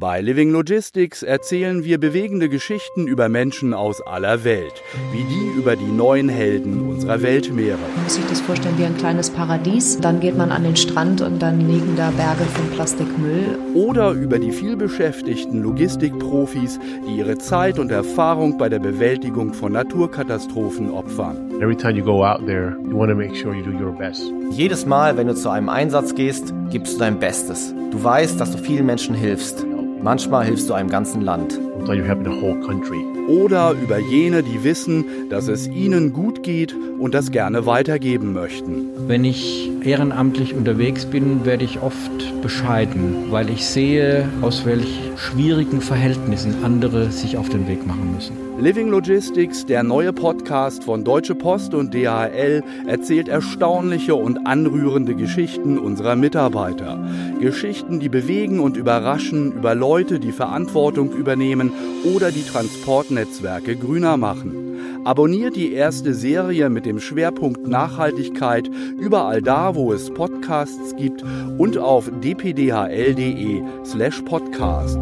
Bei Living Logistics erzählen wir bewegende Geschichten über Menschen aus aller Welt, wie die über die neuen Helden unserer Weltmeere. Man muss sich das vorstellen wie ein kleines Paradies. Dann geht man an den Strand und dann liegen da Berge von Plastikmüll. Oder über die vielbeschäftigten Logistikprofis, die ihre Zeit und Erfahrung bei der Bewältigung von Naturkatastrophen opfern. Every time you go out there, you want to make sure you do your best. Jedes Mal, wenn du zu einem Einsatz gehst, gibst du dein Bestes. Du weißt, dass du vielen Menschen hilfst. Manchmal hilfst du einem ganzen Land. Oder über jene, die wissen, dass es ihnen gut geht und das gerne weitergeben möchten. Wenn ich ehrenamtlich unterwegs bin, werde ich oft bescheiden, weil ich sehe, aus welch schwierigen Verhältnissen andere sich auf den Weg machen müssen. Living Logistics, der neue Podcast von Deutsche Post und DHL, erzählt erstaunliche und anrührende Geschichten unserer Mitarbeiter. Geschichten, die bewegen und überraschen über Leute, die Verantwortung übernehmen oder die Transportnetzwerke grüner machen. Abonniert die erste Serie mit dem Schwerpunkt Nachhaltigkeit überall da, wo es Podcasts gibt und auf dpdhl.de slash podcast.